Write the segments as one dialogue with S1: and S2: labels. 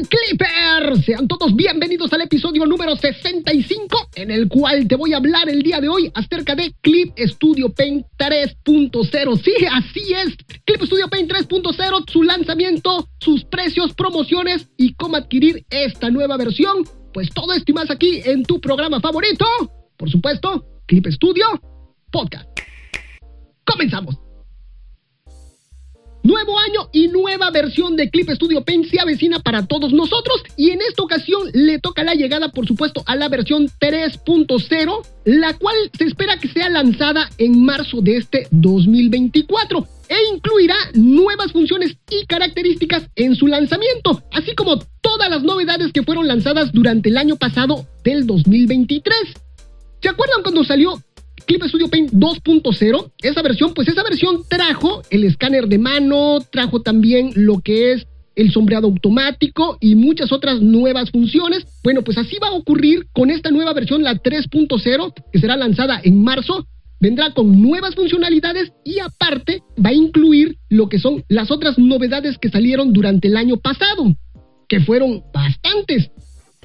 S1: tal, Clippers? Sean todos bienvenidos al episodio número 65, en el cual te voy a hablar el día de hoy acerca de Clip Studio Paint 3.0. Sí, así es. Clip Studio Paint 3.0, su lanzamiento, sus precios, promociones y cómo adquirir esta nueva versión. Pues todo esto y más aquí en tu programa favorito. Por supuesto, Clip Studio Podcast. Comenzamos. Nuevo año y nueva versión de Clip Studio Paint se avecina para todos nosotros y en esta ocasión le toca la llegada por supuesto a la versión 3.0, la cual se espera que sea lanzada en marzo de este 2024 e incluirá nuevas funciones y características en su lanzamiento, así como todas las novedades que fueron lanzadas durante el año pasado del 2023. ¿Se acuerdan cuando salió Clip Studio Paint 2.0, esa versión, pues esa versión trajo el escáner de mano, trajo también lo que es el sombreado automático y muchas otras nuevas funciones. Bueno, pues así va a ocurrir con esta nueva versión, la 3.0, que será lanzada en marzo. Vendrá con nuevas funcionalidades y aparte va a incluir lo que son las otras novedades que salieron durante el año pasado, que fueron bastantes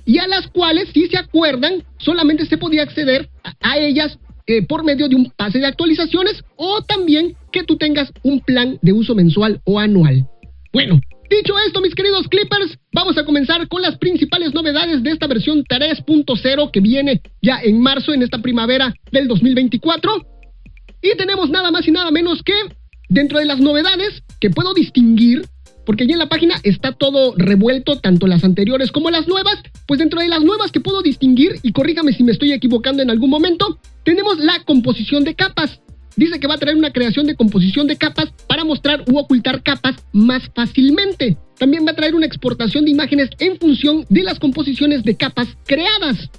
S1: y a las cuales, si se acuerdan, solamente se podía acceder a, ellas eh, por medio de un pase de actualizaciones o también que tú tengas un plan de uso mensual o anual. Bueno, dicho esto, mis queridos Clippers, vamos a comenzar con las principales novedades de esta versión 3.0 que viene ya en marzo, en esta primavera del 2024. Y tenemos nada más y nada menos que, dentro de las novedades que puedo distinguir, porque ya en la página está todo revuelto, tanto las anteriores como las nuevas, pues dentro de las nuevas que puedo distinguir, y corríjame si me estoy equivocando en algún momento, tenemos la composición de capas. Dice que va a traer una creación de composición de capas para mostrar u ocultar capas más fácilmente. También va a traer una exportación de imágenes en función de las composiciones de capas creadas.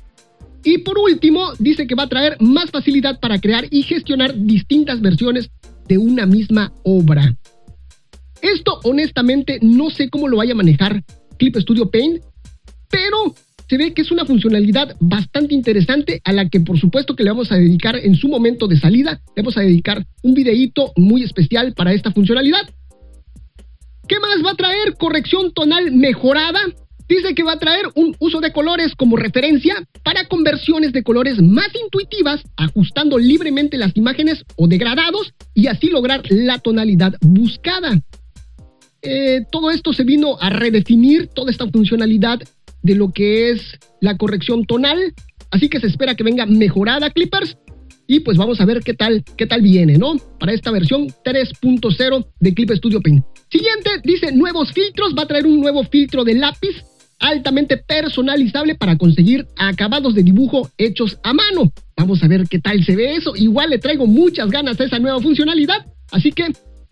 S1: Y por último, dice que va a traer más facilidad para crear y gestionar distintas versiones de una misma obra. Esto honestamente no sé cómo lo vaya a manejar Clip Studio Paint, pero se ve que es una funcionalidad bastante interesante a la que por supuesto que le vamos a dedicar en su momento de salida, le vamos a dedicar un videíto muy especial para esta funcionalidad. ¿Qué más va a traer? Corrección tonal mejorada. Dice que va a traer un uso de colores como referencia para conversiones de colores más intuitivas, ajustando libremente las imágenes o degradados y así lograr la tonalidad buscada. Eh, todo esto se vino a redefinir toda esta funcionalidad de lo que es la corrección tonal. Así que se espera que venga mejorada Clippers. Y pues vamos a ver qué tal, qué tal viene, ¿no? Para esta versión 3.0 de Clip Studio Paint. Siguiente, dice nuevos filtros. Va a traer un nuevo filtro de lápiz altamente personalizable para conseguir acabados de dibujo hechos a mano. Vamos a ver qué tal se ve eso. Igual le traigo muchas ganas a esa nueva funcionalidad. Así que,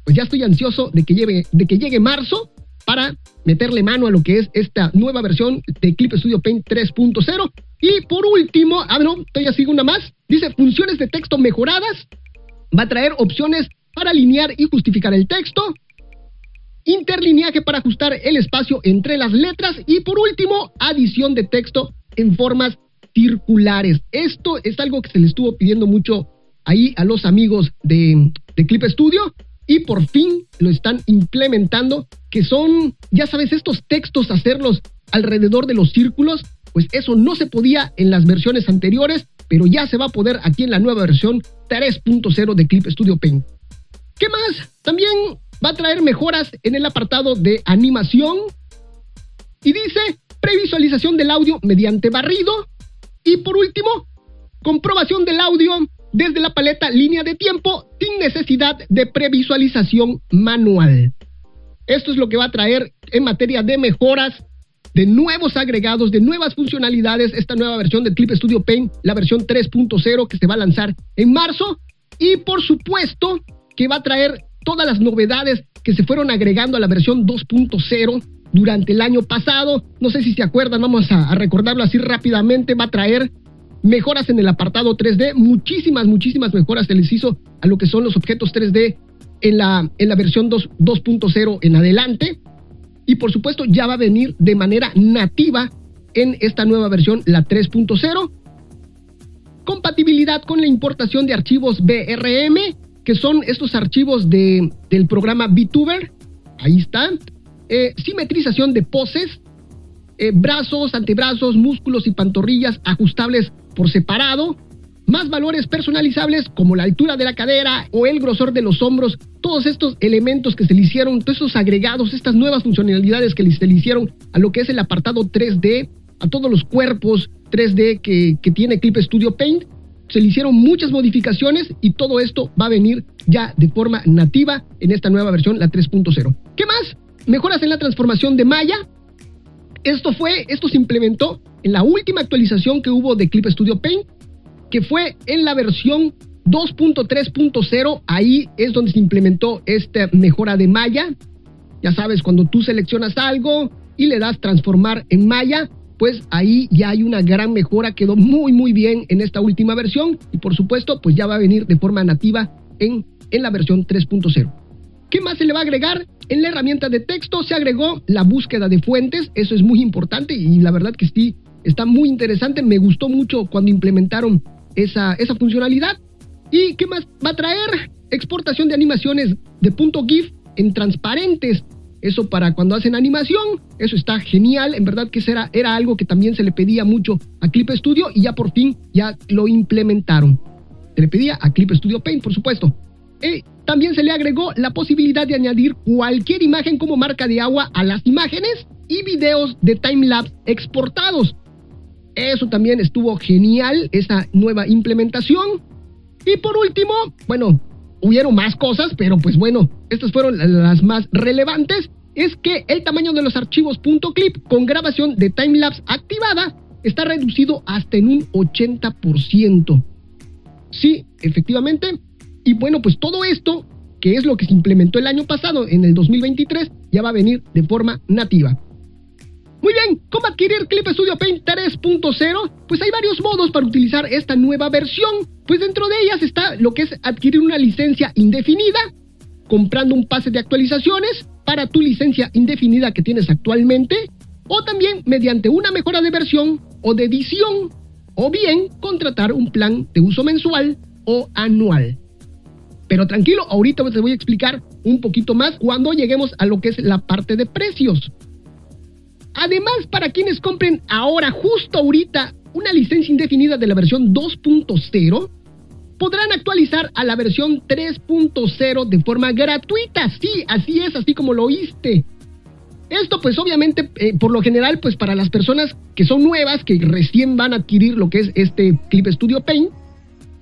S1: pues ya estoy ansioso de que, lleve, de que llegue marzo para meterle mano a lo que es esta nueva versión de Clip Studio Paint 3.0. Y por último, ah, no, todavía sigo una más. Dice funciones de texto mejoradas. Va a traer opciones para alinear y justificar el texto. Interlineaje para ajustar el espacio entre las letras. Y por último, adición de texto en formas circulares. Esto es algo que se le estuvo pidiendo mucho ahí a los amigos de Clip Studio y por fin lo están implementando, que son, ya sabes, estos textos, hacerlos alrededor de los círculos, pues eso no se podía en las versiones anteriores, pero ya se va a poder aquí en la nueva versión 3.0 de Clip Studio Paint. ¿Qué más? También va a traer mejoras en el apartado de animación y dice previsualización del audio mediante barrido y por último, comprobación del audio desde la paleta línea de tiempo sin necesidad de previsualización manual. Esto es lo que va a traer en materia de mejoras, de nuevos agregados, de nuevas funcionalidades, esta nueva versión de Clip Studio Paint, la versión 3.0 que se va a lanzar en marzo. Y por supuesto que va a traer todas las novedades que se fueron agregando a la versión 2.0 durante el año pasado. No sé si se acuerdan, vamos a, a recordarlo así rápidamente. Va a traer mejoras en el apartado 3D, muchísimas, muchísimas mejoras se les hizo a lo que son los objetos 3D en la, en la versión 2.0 en adelante. Y por supuesto ya va a venir de manera nativa en esta nueva versión, la 3.0. Compatibilidad con la importación de archivos BRM, que son estos archivos de, del programa VTuber. Ahí está. Eh, simetrización de poses, eh, brazos, antebrazos, músculos y pantorrillas ajustables por separado, más valores personalizables como la altura de la cadera o el grosor de los hombros, todos estos elementos que se le hicieron, todos esos agregados, estas nuevas funcionalidades que se le hicieron a lo que es el apartado 3D, a todos los cuerpos 3D que, que tiene Clip Studio Paint, se le hicieron muchas modificaciones y todo esto va a venir ya de forma nativa en esta nueva versión, la 3.0. ¿Qué más? Mejoras en la transformación de Maya. Esto fue, esto se implementó en la última actualización que hubo de Clip Studio Paint que fue en la versión 2.3.0. Ahí es donde se implementó esta mejora de malla. Ya sabes, cuando tú seleccionas algo y le das transformar en malla, pues ahí ya hay una gran mejora. Quedó muy, muy bien en esta última versión. Y por supuesto, pues ya va a venir de forma nativa en, en la versión 3.0. ¿Qué más se le va a agregar? En la herramienta de texto se agregó la búsqueda de fuentes. Eso es muy importante y la verdad que sí, está muy interesante. Me gustó mucho cuando implementaron esa, esa funcionalidad. ¿Y qué más va a traer? Exportación de animaciones de punto GIF en transparentes. Eso para cuando hacen animación, eso está genial. En verdad que era, era algo que también se le pedía mucho a Clip Studio y ya por fin ya lo implementaron. Se le pedía a Clip Studio Paint, por supuesto. Y también se le agregó la posibilidad de añadir cualquier imagen como marca de agua a las imágenes y videos de timelapse exportados. Eso también estuvo genial, esa nueva implementación. Y por último, bueno, hubieron más cosas, pero pues bueno, estas fueron las más relevantes. Es que el tamaño de los archivos .clip con grabación de timelapse activada está reducido hasta en un 80%. Sí, efectivamente. Y bueno, pues todo esto, que es lo que se implementó el año pasado, en el 2023, ya va a venir de forma nativa. Muy bien, ¿cómo adquirir Clip Studio Paint 3.0? Pues hay varios modos para utilizar esta nueva versión. Pues dentro de ellas está lo que es adquirir una licencia indefinida, comprando un pase de actualizaciones para tu licencia indefinida que tienes actualmente, o también mediante una mejora de versión o de edición, o bien contratar un plan de uso mensual o anual. Pero tranquilo, ahorita te voy a explicar un poquito más cuando lleguemos a lo que es la parte de precios. Además, para quienes compren ahora, justo ahorita, una licencia indefinida de la versión 2.0, podrán actualizar a la versión 3.0 de forma gratuita. Sí, así es, así como lo oíste. Esto pues obviamente, eh, por lo general, pues para las personas que son nuevas, que recién van a adquirir lo que es este Clip Studio Paint,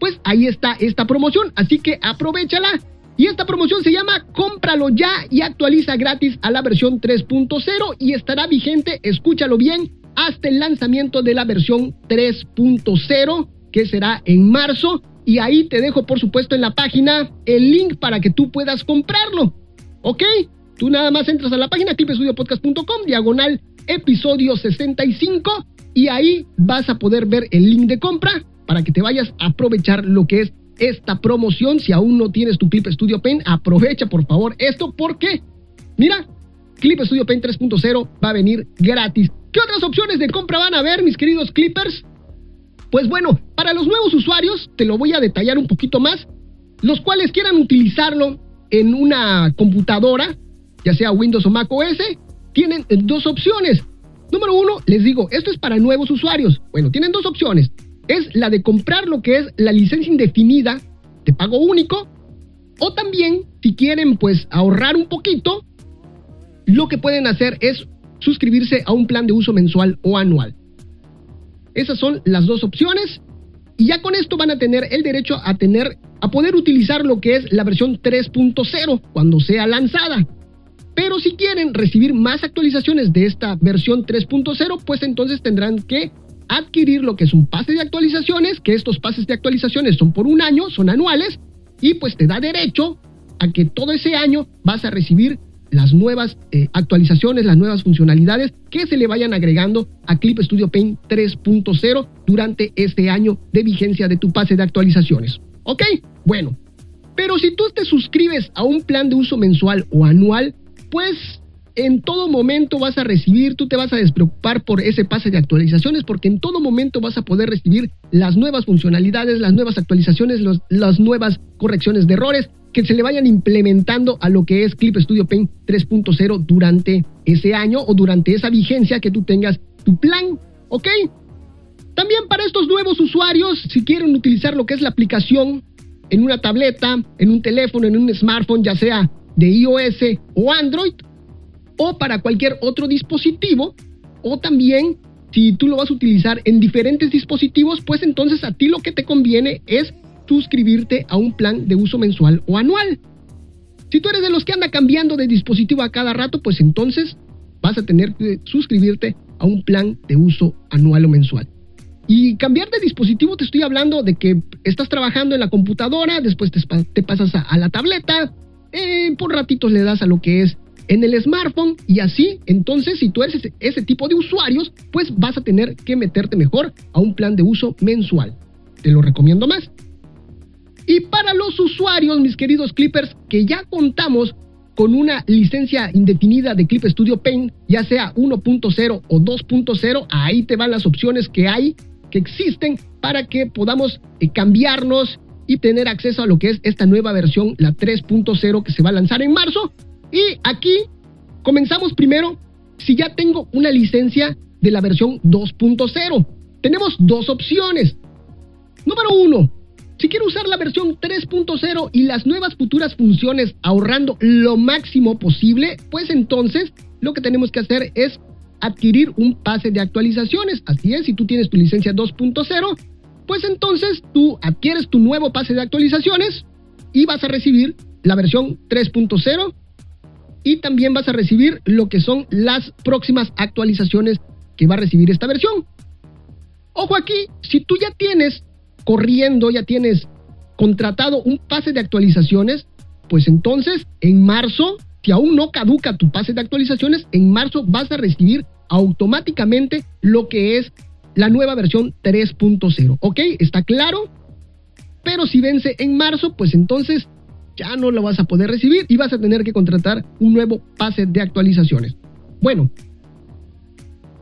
S1: pues ahí está esta promoción, así que aprovechala y esta promoción se llama Cómpralo ya y actualiza gratis a la versión 3.0 y estará vigente, escúchalo bien, hasta el lanzamiento de la versión 3.0 que será en marzo. Y ahí te dejo, por supuesto, en la página el link para que tú puedas comprarlo. ¿Ok? Tú nada más entras a la página clipestudiopodcast.com, diagonal episodio 65, y ahí vas a poder ver el link de compra para que te vayas a aprovechar lo que es esta promoción. Si aún no tienes tu Clip Studio Paint, aprovecha por favor esto porque, mira, Clip Studio Paint 3.0 va a venir gratis. ¿Qué otras opciones de compra van a haber, mis queridos Clippers? Pues bueno, para los nuevos usuarios, te lo voy a detallar un poquito más, los cuales quieran utilizarlo en una computadora, ya sea Windows o Mac OS, tienen dos opciones. Número uno, les digo, esto es para nuevos usuarios. Bueno, tienen dos opciones es la de comprar lo que es la licencia indefinida de pago único o también si quieren pues ahorrar un poquito, lo que pueden hacer es suscribirse a un plan de uso mensual o anual. Esas son las dos opciones y ya con esto van a tener el derecho a tener a poder utilizar lo que es la versión 3.0 cuando sea lanzada. Pero si quieren recibir más actualizaciones de esta versión 3.0, pues entonces tendrán que adquirir lo que es un pase de actualizaciones, que estos pases de actualizaciones son por un año, son anuales, y pues te da derecho a que todo ese año vas a recibir las nuevas eh, actualizaciones, las nuevas funcionalidades que se le vayan agregando a Clip Studio Paint 3.0 durante este año de vigencia de tu pase de actualizaciones. ¿Ok? Bueno, pero si tú te suscribes a un plan de uso mensual o anual, pues en todo momento vas a recibir, tú te vas a despreocupar por ese pase de actualizaciones porque en todo momento vas a poder recibir las nuevas funcionalidades, las nuevas actualizaciones, las nuevas correcciones de errores, que se le vayan implementando a lo que es Clip Studio Paint 3.0 durante ese año o durante esa vigencia que tú tengas tu plan, ¿ok? También para estos nuevos usuarios, si quieren utilizar lo que es la aplicación en una tableta, en un teléfono, en un smartphone, ya sea de iOS o Android, o para cualquier otro dispositivo, o también si tú lo vas a utilizar en diferentes dispositivos, pues entonces a ti lo que te conviene es suscribirte a un plan de uso mensual o anual. Si tú eres de los que anda cambiando de dispositivo a cada rato, pues entonces vas a tener que suscribirte a un plan de uso anual o mensual. Y cambiar de dispositivo te estoy hablando de que estás trabajando en la computadora, después te, pasas a, la tableta, eh, por ratitos le das a lo que es en el smartphone y así, entonces si tú eres ese, tipo de usuarios, pues vas a tener que meterte mejor a un plan de uso mensual. Te lo recomiendo más. Y para los usuarios, mis queridos Clippers, que ya contamos con una licencia indefinida de Clip Studio Paint, ya sea 1.0 o 2.0, ahí te van las opciones que hay, que existen para que podamos eh, cambiarnos y tener acceso a lo que es esta nueva versión, la 3.0 que se va a lanzar en marzo. Y aquí comenzamos primero si ya tengo una licencia de la versión 2.0. Tenemos dos opciones. Número uno, si quiero usar la versión 3.0 y las nuevas futuras funciones ahorrando lo máximo posible, pues entonces lo que tenemos que hacer es adquirir un pase de actualizaciones. Así es, si tú tienes tu licencia 2.0, pues entonces tú adquieres tu nuevo pase de actualizaciones y vas a recibir la versión 3.0 y también vas a recibir lo que son las próximas actualizaciones que va a recibir esta versión. Ojo aquí, si tú ya tienes corriendo, ya tienes contratado un pase de actualizaciones, pues entonces en marzo, si aún no caduca tu pase de actualizaciones, en marzo vas a recibir automáticamente lo que es la nueva versión 3.0. ¿Ok? ¿Está claro? Pero si vence en marzo, pues entonces ya no lo vas a poder recibir y vas a tener que contratar un nuevo pase de actualizaciones. Bueno,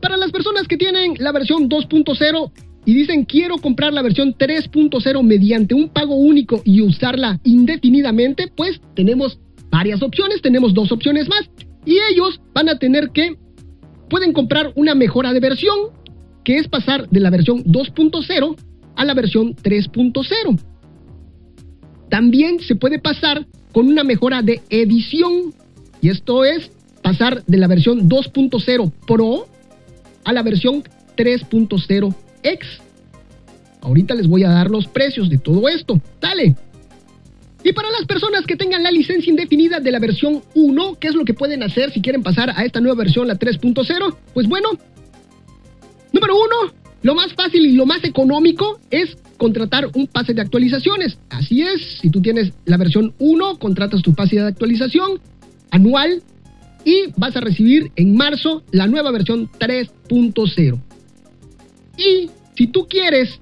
S1: para las personas que tienen la versión 2.0, y dicen quiero comprar la versión 3.0 mediante un pago único y usarla indefinidamente, pues tenemos varias opciones, tenemos dos opciones más. Y ellos van a tener que, pueden comprar una mejora de versión, que es pasar de la versión 2.0 a la versión 3.0. También se puede pasar con una mejora de edición, y esto es pasar de la versión 2.0 Pro a la versión 3.0 X. Ahorita les voy a dar los precios de todo esto. Dale. Y para las personas que tengan la licencia indefinida de la versión 1, ¿qué es lo que pueden hacer si quieren pasar a esta nueva versión, la 3.0? Pues bueno, número uno, lo más fácil y lo más económico es contratar un pase de actualizaciones. Así es, si tú tienes la versión 1, contratas tu pase de actualización anual y vas a recibir en marzo la nueva versión 3.0. Y si tú quieres,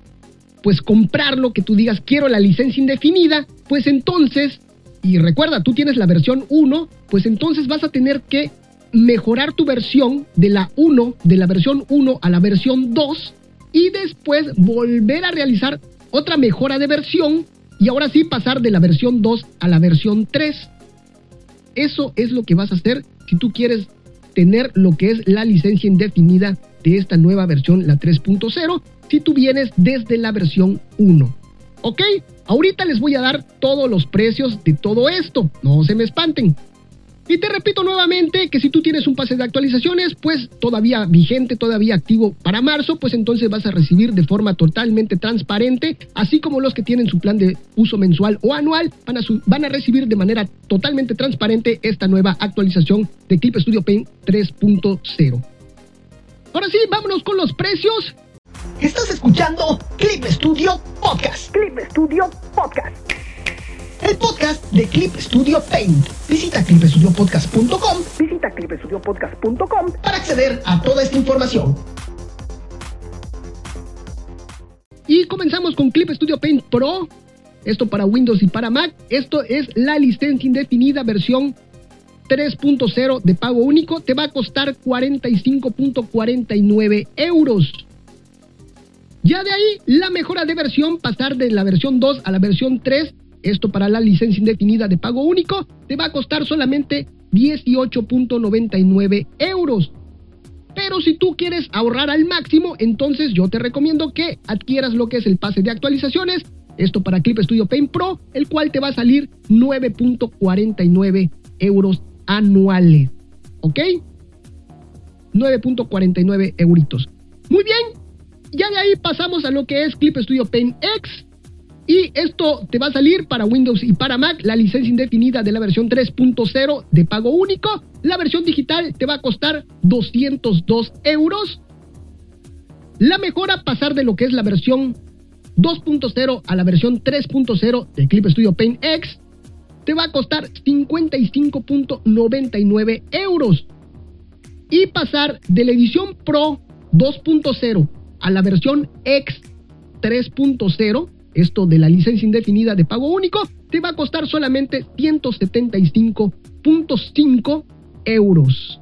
S1: pues comprarlo, que tú digas quiero la licencia indefinida, pues entonces, y recuerda, tú tienes la versión 1, pues entonces vas a tener que mejorar tu versión de la 1, de la versión 1 a la versión 2, y después volver a realizar otra mejora de versión, y ahora sí pasar de la versión 2 a la versión 3. Eso es lo que vas a hacer si tú quieres tener lo que es la licencia indefinida de esta nueva versión, la 3.0, si tú vienes desde la versión 1. ¿Ok? Ahorita les voy a dar todos los precios de todo esto, no se me espanten. Y te repito nuevamente que si tú tienes un pase de actualizaciones, pues todavía vigente, todavía activo para marzo, pues entonces vas a recibir de forma totalmente transparente, así como los que tienen su plan de uso mensual o anual, van a, van a recibir de manera totalmente transparente esta nueva actualización de Clip Studio Paint 3.0. Ahora sí, vámonos con los precios.
S2: Estás escuchando Clip Studio Podcast.
S1: Clip Studio
S2: de Clip Studio Paint. Visita clipstudiopodcast.com.
S1: Visita clipstudiopodcast.com
S2: para acceder a toda esta información.
S1: Y comenzamos con Clip Studio Paint Pro. Esto para Windows y para Mac. Esto es la licencia indefinida versión 3.0 de pago único te va a costar 45.49 euros. Ya de ahí, la mejora de versión, pasar de la versión 2 a la versión 3, esto para la licencia indefinida de pago único, te va a costar solamente 18.99 euros. Pero si tú quieres ahorrar al máximo, entonces yo te recomiendo que adquieras lo que es el pase de actualizaciones. Esto para Clip Studio Paint Pro, el cual te va a salir 9.49 euros anuales. ¿Ok? 9.49 euritos. Muy bien. Ya de ahí pasamos a lo que es Clip Studio Paint X. Y esto te va a salir para Windows y para Mac, la licencia indefinida de la versión 3.0 de pago único. La versión digital te va a costar 202 euros. La mejora pasar de lo que es la versión 2.0 a la versión 3.0 de Clip Studio Paint X te va a costar 55.99 euros. Y pasar de la edición Pro 2.0 a la versión X 3.0 esto de la licencia indefinida de pago único, te va a costar solamente 175.5 euros.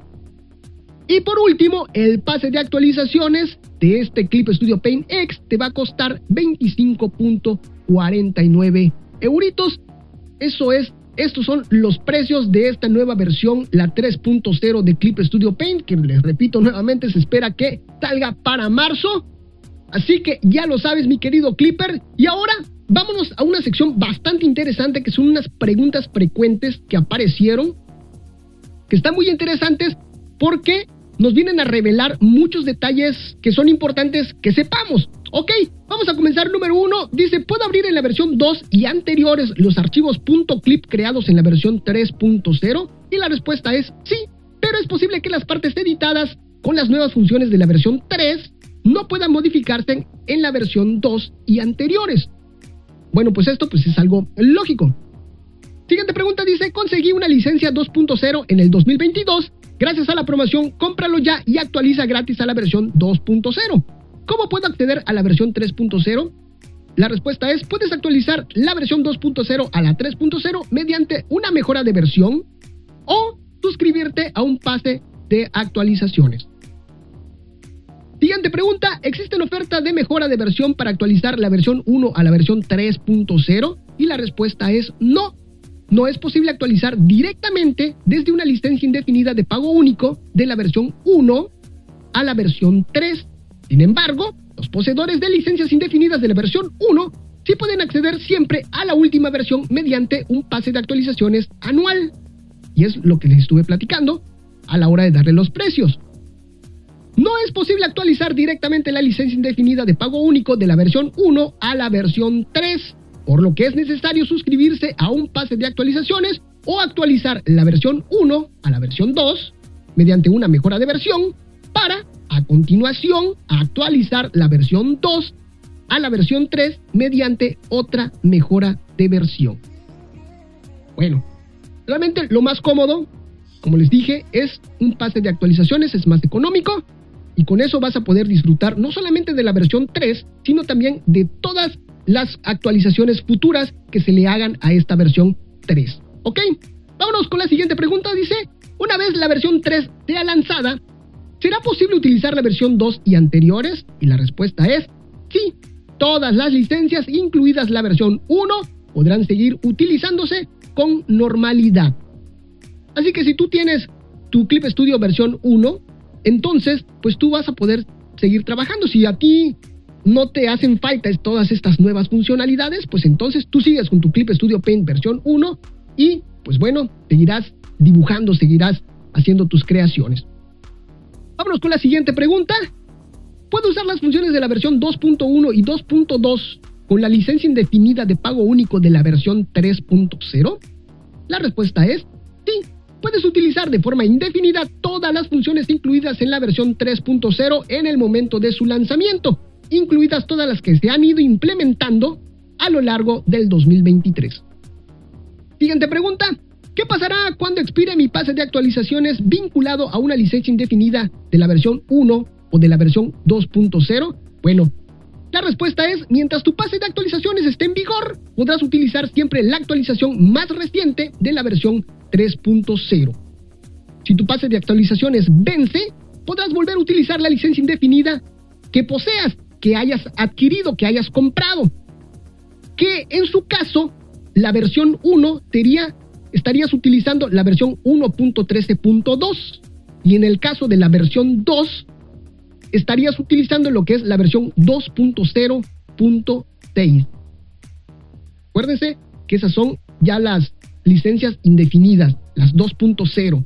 S1: Y por último, el pase de actualizaciones de este Clip Studio Paint X te va a costar 25.49 euritos. Eso es, estos son los precios de esta nueva versión, la 3.0 de Clip Studio Paint, que les repito nuevamente, se espera que salga para marzo. Así que ya lo sabes, mi querido Clipper. Y ahora vámonos a una sección bastante interesante que son unas preguntas frecuentes que aparecieron, que están muy interesantes porque nos vienen a revelar muchos detalles que son importantes que sepamos. Ok, vamos a comenzar. Número uno, dice, ¿puedo abrir en la versión 2 y anteriores los archivos .clip creados en la versión 3.0? Y la respuesta es sí, pero es posible que las partes editadas con las nuevas funciones de la versión 3 no puedan modificarse en la versión 2 y anteriores. Bueno, pues esto pues es algo lógico. Siguiente pregunta dice, conseguí una licencia 2.0 en el 2022. Gracias a la promoción, cómpralo ya y actualiza gratis a la versión 2.0. ¿Cómo puedo acceder a la versión 3.0? La respuesta es, puedes actualizar la versión 2.0 a la 3.0 mediante una mejora de versión o suscribirte a un pase de actualizaciones. Siguiente pregunta, ¿existen ofertas de mejora de versión para actualizar la versión 1 a la versión 3.0? Y la respuesta es no. No es posible actualizar directamente desde una licencia indefinida de pago único de la versión 1 a la versión 3. Sin embargo, los poseedores de licencias indefinidas de la versión 1 sí pueden acceder siempre a la última versión mediante un pase de actualizaciones anual. Y es lo que les estuve platicando a la hora de darle los precios. No es posible actualizar directamente la licencia indefinida de pago único de la versión 1 a la versión 3, por lo que es necesario suscribirse a un pase de actualizaciones o actualizar la versión 1 a la versión 2 mediante una mejora de versión para, a continuación, actualizar la versión 2 a la versión 3 mediante otra mejora de versión. Bueno, realmente lo más cómodo, como les dije, es un pase de actualizaciones, es más económico y con eso vas a poder disfrutar no solamente de la versión 3, sino también de todas las actualizaciones futuras que se le hagan a esta versión 3. ¿Ok? Vámonos con la siguiente pregunta. Dice, una vez la versión 3 sea lanzada, ¿será posible utilizar la versión 2 y anteriores? Y la respuesta es sí. Todas las licencias, incluidas la versión 1, podrán seguir utilizándose con normalidad. Así que si tú tienes tu Clip Studio versión 1, entonces, pues tú vas a poder seguir trabajando. Si a ti no te hacen falta todas estas nuevas funcionalidades, pues entonces tú sigues con tu Clip Studio Paint versión 1 y pues bueno, seguirás dibujando, seguirás haciendo tus creaciones. Vámonos con la siguiente pregunta. ¿Puedo usar las funciones de la versión 2.1 y 2.2 con la licencia indefinida de pago único de la versión 3.0? La respuesta es puedes utilizar de forma indefinida todas las funciones incluidas en la versión 3.0 en el momento de su lanzamiento, incluidas todas las que se han ido implementando a lo largo del 2023. Siguiente pregunta. ¿Qué pasará cuando expire mi pase de actualizaciones vinculado a una licencia indefinida de la versión 1 o de la versión 2.0? Bueno, la respuesta es, mientras tu pase de actualizaciones esté en vigor, podrás utilizar siempre la actualización más reciente de la versión 3.0. Si tu pase de actualizaciones vence, podrás volver a utilizar la licencia indefinida que poseas, que hayas adquirido, que hayas comprado. Que en su caso, la versión 1 sería, estarías utilizando la versión 1.13.2 y en el caso de la versión 2 estarías utilizando lo que es la versión 2.0.6. Acuérdense que esas son ya las licencias indefinidas, las 2.0.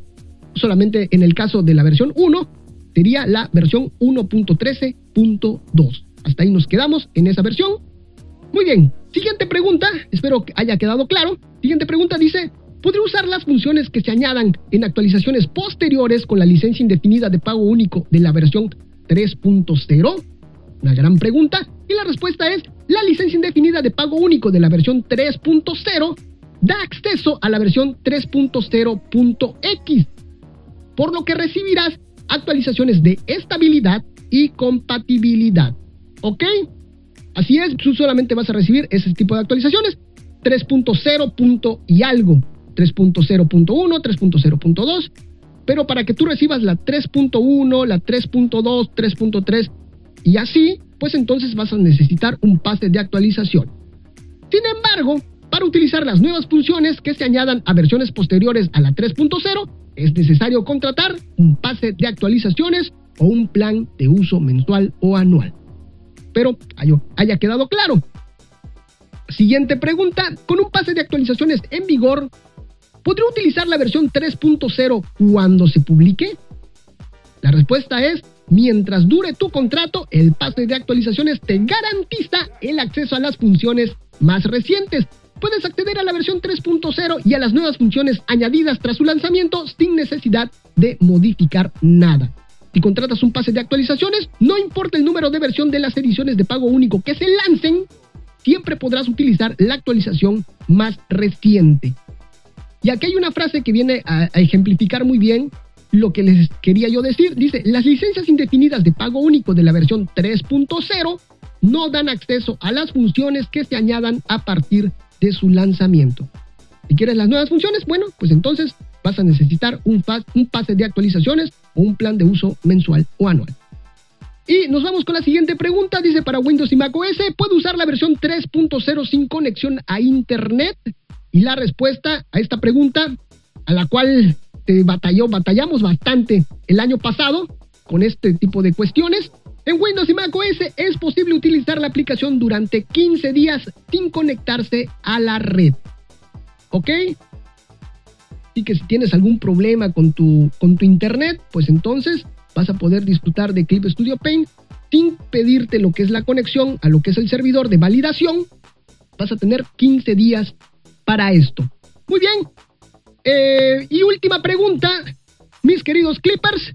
S1: Solamente en el caso de la versión 1 sería la versión 1.13.2. Hasta ahí nos quedamos en esa versión. Muy bien, siguiente pregunta, espero que haya quedado claro. Siguiente pregunta dice, ¿podré usar las funciones que se añadan en actualizaciones posteriores con la licencia indefinida de pago único de la versión 3.0? Una gran pregunta. Y la respuesta es, la licencia indefinida de pago único de la versión 3.0 da acceso a la versión 3.0.x, por lo que recibirás actualizaciones de estabilidad y compatibilidad. ¿Ok? Así es, tú solamente vas a recibir ese tipo de actualizaciones. 3.0. y algo. 3.0.1, 3.0.2. Pero para que tú recibas la 3.1, la 3.2, 3.3 y así, pues entonces vas a necesitar un pase de actualización. Sin embargo, para utilizar las nuevas funciones que se añadan a versiones posteriores a la 3.0, es necesario contratar un pase de actualizaciones o un plan de uso mensual o anual. Pero haya quedado claro. Siguiente pregunta, con un pase de actualizaciones en vigor, ¿podré utilizar la versión 3.0 cuando se publique? La respuesta es, mientras dure tu contrato, el pase de actualizaciones te garantiza el acceso a las funciones más recientes, puedes acceder a la versión 3.0 y a las nuevas funciones añadidas tras su lanzamiento sin necesidad de modificar nada. Si contratas un pase de actualizaciones, no importa el número de versión de las ediciones de pago único que se lancen, siempre podrás utilizar la actualización más reciente. Y aquí hay una frase que viene a, a, ejemplificar muy bien lo que les quería yo decir. Dice, las licencias indefinidas de pago único de la versión 3.0 no dan acceso a las funciones que se añadan a partir de su lanzamiento. Si quieres las nuevas funciones, bueno, pues entonces vas a necesitar un, un pase de actualizaciones o un plan de uso mensual o anual. Y nos vamos con la siguiente pregunta. Dice para Windows y Mac OS, ¿puedo usar la versión 3.0 sin conexión a Internet? Y la respuesta a esta pregunta, a la cual te batalló, batallamos bastante el año pasado con este tipo de cuestiones, en Windows y Mac OS es posible utilizar la aplicación durante 15 días sin conectarse a la red. ¿Ok? Así que si tienes algún problema con tu, con tu internet, pues entonces vas a poder disfrutar de Clip Studio Paint sin pedirte lo que es la conexión a lo que es el servidor de validación. Vas a tener 15 días para esto. Muy bien. Eh, y última pregunta, mis queridos Clippers.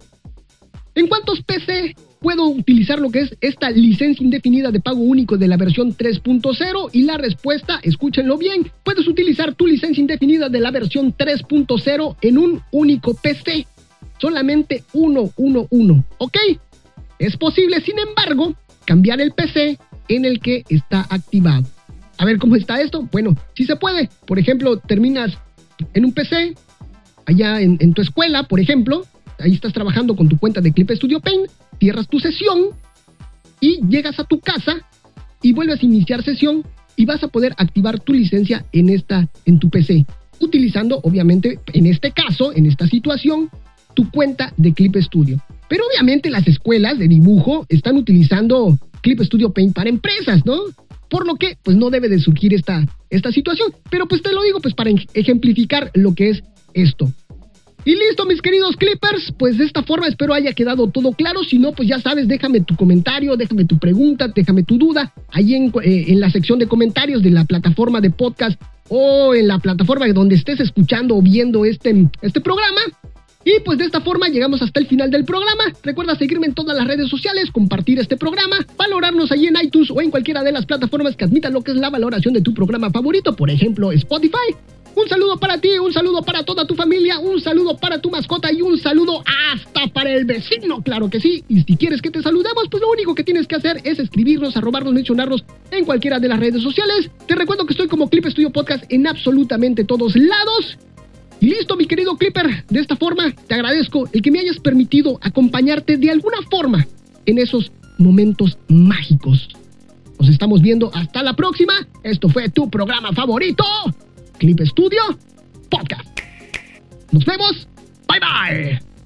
S1: ¿En cuántos PC puedo utilizar lo que es esta licencia indefinida de pago único de la versión 3.0 y la respuesta, escúchenlo bien, puedes utilizar tu licencia indefinida de la versión 3.0 en un único PC, solamente uno, uno, uno, ¿ok? Es posible, sin embargo, cambiar el PC en el que está activado. A ver cómo está esto. Bueno, si se puede. Por ejemplo, terminas en un PC, allá en tu escuela, por ejemplo, ahí estás trabajando con tu cuenta de Clip Studio Paint, cierras tu sesión y llegas a tu casa y vuelves a iniciar sesión y vas a poder activar tu licencia en esta en tu PC utilizando obviamente en este caso, en esta situación, tu cuenta de Clip Studio. Pero obviamente las escuelas de dibujo están utilizando Clip Studio Paint para empresas, ¿no? Por lo que pues no debe de surgir esta esta situación, pero pues te lo digo pues para ejemplificar lo que es esto. Y listo, mis queridos Clippers, pues de esta forma espero haya quedado todo claro. Si no, pues ya sabes, déjame tu comentario, déjame tu pregunta, déjame tu duda ahí en, eh, en la sección de comentarios de la plataforma de podcast o en la plataforma donde estés escuchando o viendo este, este programa. Y pues de esta forma llegamos hasta el final del programa. Recuerda seguirme en todas las redes sociales, compartir este programa, valorarnos allí en iTunes o en cualquiera de las plataformas que admitan lo que es la valoración de tu programa favorito, por ejemplo Spotify. Un saludo para ti, un saludo para toda tu familia, un saludo para tu mascota y un saludo hasta para el vecino, claro que sí. Y si quieres que te saludemos, pues lo único que tienes que hacer es escribirnos, arrobarnos, mencionarnos en cualquiera de las redes sociales. Te recuerdo que estoy como Clip Studio Podcast en absolutamente todos lados. Y listo, mi querido Clipper. De esta forma, te agradezco el que me hayas permitido acompañarte de alguna forma en esos momentos mágicos. Nos estamos viendo hasta la próxima. Esto fue tu programa favorito, Clip Studio Podcast. Nos vemos. Bye bye.